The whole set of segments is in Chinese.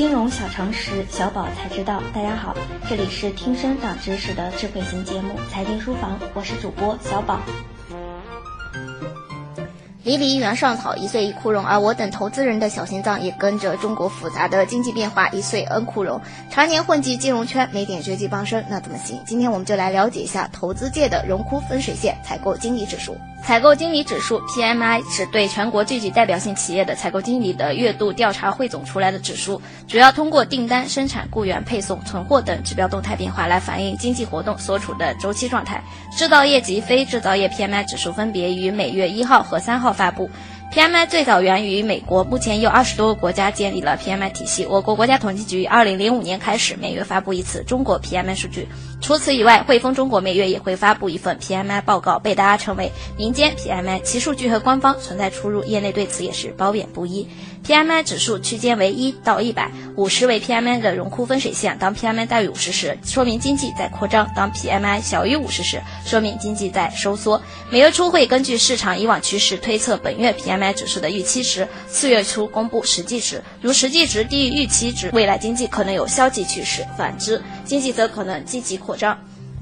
金融小常识，小宝才知道。大家好，这里是听声长知识的智慧型节目《财经书房》，我是主播小宝。离离原上草，一岁一枯荣，而我等投资人的小心脏也跟着中国复杂的经济变化一岁恩枯荣。常年混迹金融圈，没点绝技傍身那怎么行？今天我们就来了解一下投资界的荣枯分水线——采购经理指数。采购经理指数 （PMI） 是对全国最具代表性企业的采购经理的月度调查汇总出来的指数，主要通过订单、生产、雇员、配送、存货等指标动态变化来反映经济活动所处的周期状态。制造业及非制造业 PMI 指数分别于每月一号和三号发布。PMI 最早源于美国，目前有二十多个国家建立了 PMI 体系。我国国家统计局二零零五年开始每月发布一次中国 PMI 数据。除此以外，汇丰中国每月也会发布一份 PMI 报告，被大家称为民间 PMI，其数据和官方存在出入，业内对此也是褒贬不一。PMI 指数区间为一到一百，五十为 PMI 的荣枯分水线。当 PMI 大于五十时，说明经济在扩张；当 PMI 小于五十时，说明经济在收缩。每月初会根据市场以往趋势推测本月 PMI 指数的预期值，四月初公布实际值。如实际值低于预期值，未来经济可能有消极趋势；反之，经济则可能积极扩张。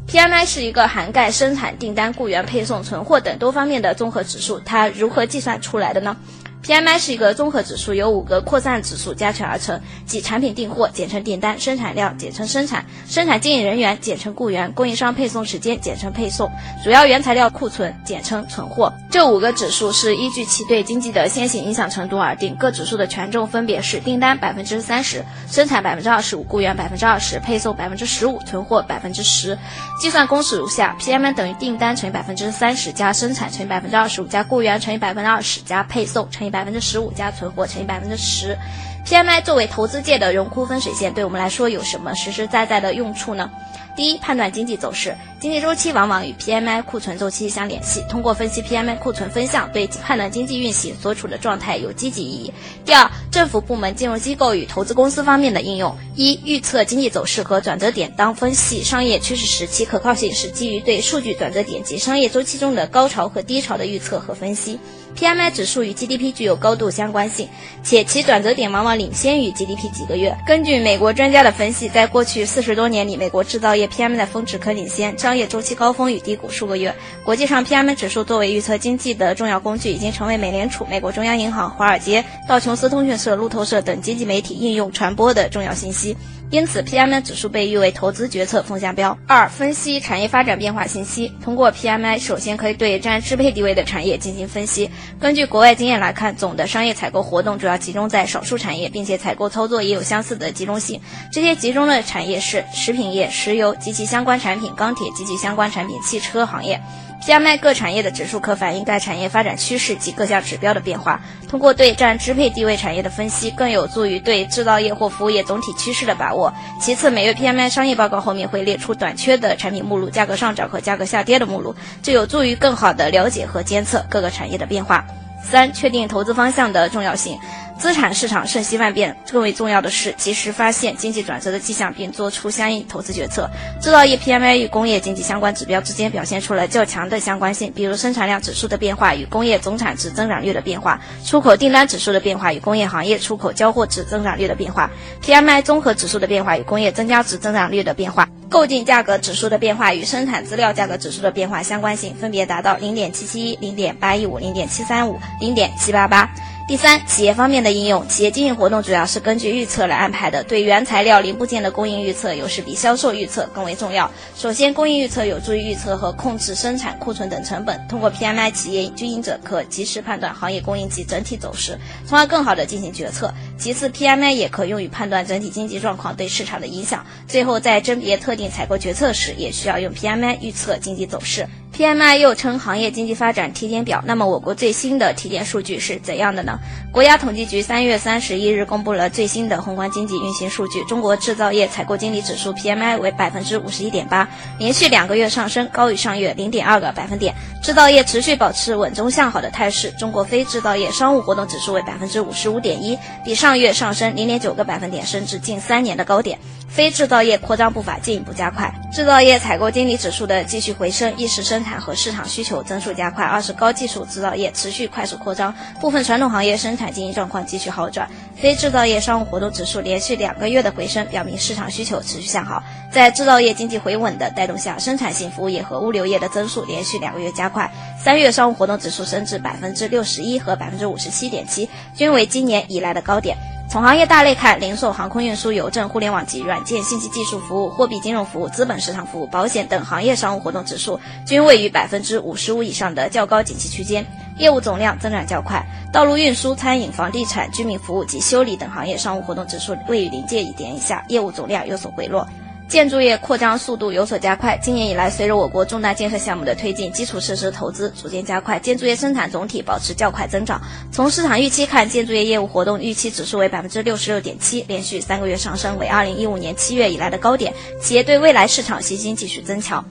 PMI 是一个涵盖生产、订单、雇员、配送、存货等多方面的综合指数。它如何计算出来的呢？PMI 是一个综合指数，由五个扩散指数加权而成，即产品订货（简称订单）、生产量（简称生产）、生产经营人员（简称雇员）、供应商配送时间（简称配送）、主要原材料库存（简称存货）。这五个指数是依据其对经济的先行影响程度而定，各指数的权重分别是：订单百分之三十，生产百分之二十五，雇员百分之二十，配送百分之十五，存货百分之十。计算公式如下：PMI 等于订单乘以百分之三十加生产乘以百分之二十五加雇员乘以百分之二十加配送乘以。百分之十五加存货乘以百分之十，PMI 作为投资界的荣枯分水线，对我们来说有什么实实在在的用处呢？第一，判断经济走势，经济周期往往与 PMI 库存周期相联系，通过分析 PMI 库存分项，对判断经济运行所处的状态有积极意义。第二，政府部门、金融机构与投资公司方面的应用，一、预测经济走势和转折点，当分析商业趋势时，其可靠性是基于对数据转折点及商业周期中的高潮和低潮的预测和分析。PMI 指数与 GDP 具有高度相关性，且其转折点往往领先于 GDP 几个月。根据美国专家的分析，在过去四十多年里，美国制造业 PM 的峰值可领先商业周期高峰与低谷数个月。国际上 PM 指数作为预测经济的重要工具，已经成为美联储、美国中央银行、华尔街、道琼斯通讯社、路透社等经济媒体应用传播的重要信息。因此，PMI 指数被誉为投资决策风向标。二、分析产业发展变化信息。通过 PMI，首先可以对占支配地位的产业进行分析。根据国外经验来看，总的商业采购活动主要集中在少数产业，并且采购操作也有相似的集中性。这些集中的产业是食品业、石油及其相关产品、钢铁及其相关产品、汽车行业。PMI 各产业的指数可反映该产业发展趋势及各项指标的变化。通过对占支配地位产业的分析，更有助于对制造业或服务业总体趋势的把握。其次，每月 PMI 商业报告后面会列出短缺的产品目录、价格上涨和价格下跌的目录，这有助于更好的了解和监测各个产业的变化。三、确定投资方向的重要性。资产市场瞬息万变，更为重要的是及时发现经济转折的迹象，并做出相应投资决策。制造业 PMI 与工业经济相关指标之间表现出了较强的相关性，比如生产量指数的变化与工业总产值增长率的变化，出口订单指数的变化与工业行业出口交货值增长率的变化，PMI 综合指数的变化与工业增加值增长率的变化，购进价格指数的变化与生产资料价格指数的变化相关性分别达到零点七七一、零点八一五、零点七三五、零点七八八。第三，企业方面的应用，企业经营活动主要是根据预测来安排的。对原材料、零部件的供应预测，有时比销售预测更为重要。首先，供应预测有助于预测和控制生产库存等成本。通过 PMI，企业经营者可及时判断行业供应及整体走势，从而更好地进行决策。其次，PMI 也可用于判断整体经济状况对市场的影响。最后，在甄别特定采购决策时，也需要用 PMI 预测经济走势。PMI 又称行业经济发展体检表。那么，我国最新的体检数据是怎样的呢？国家统计局三月三十一日公布了最新的宏观经济运行数据，中国制造业采购经理指数 PMI 为百分之五十一点八，连续两个月上升，高于上月零点二个百分点。制造业持续保持稳中向好的态势。中国非制造业商务活动指数为百分之五十五点一，比上月上升零点九个百分点，升至近三年的高点。非制造业扩张步伐进一步加快，制造业采购经理指数的继续回升，一是生产和市场需求增速加快，二是高技术制造业持续快速扩张，部分传统行业生产经营状况继续好转。非制造业商务活动指数连续两个月的回升，表明市场需求持续向好。在制造业经济回稳的带动下，生产性服务业和物流业的增速连续两个月加快。三月商务活动指数升至百分之六十一和百分之五十七点七，均为今年以来的高点。从行业大类看，零售、航空运输、邮政、互联网及软件、信息技术服务、货币金融服务、资本市场服务、保险等行业商务活动指数均位于百分之五十五以上的较高景气区间，业务总量增长较快。道路运输、餐饮、房地产、居民服务及修理等行业商务活动指数位于临界一点以下，业务总量有所回落。建筑业扩张速度有所加快。今年以来，随着我国重大建设项目的推进，基础设施投资逐渐加快，建筑业生产总体保持较快增长。从市场预期看，建筑业业务活动预期指数为百分之六十六点七，连续三个月上升，为二零一五年七月以来的高点。企业对未来市场信心继续增强。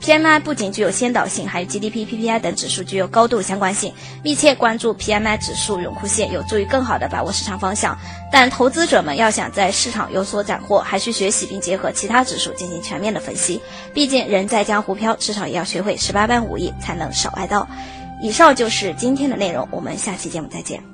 PMI 不仅具有先导性，还与 GDP、PPI 等指数具有高度相关性。密切关注 PMI 指数荣枯线，有助于更好地把握市场方向。但投资者们要想在市场有所斩获，还需学习并结合其他指数进行全面的分析。毕竟人在江湖飘，至少也要学会十八般武艺，才能少挨刀。以上就是今天的内容，我们下期节目再见。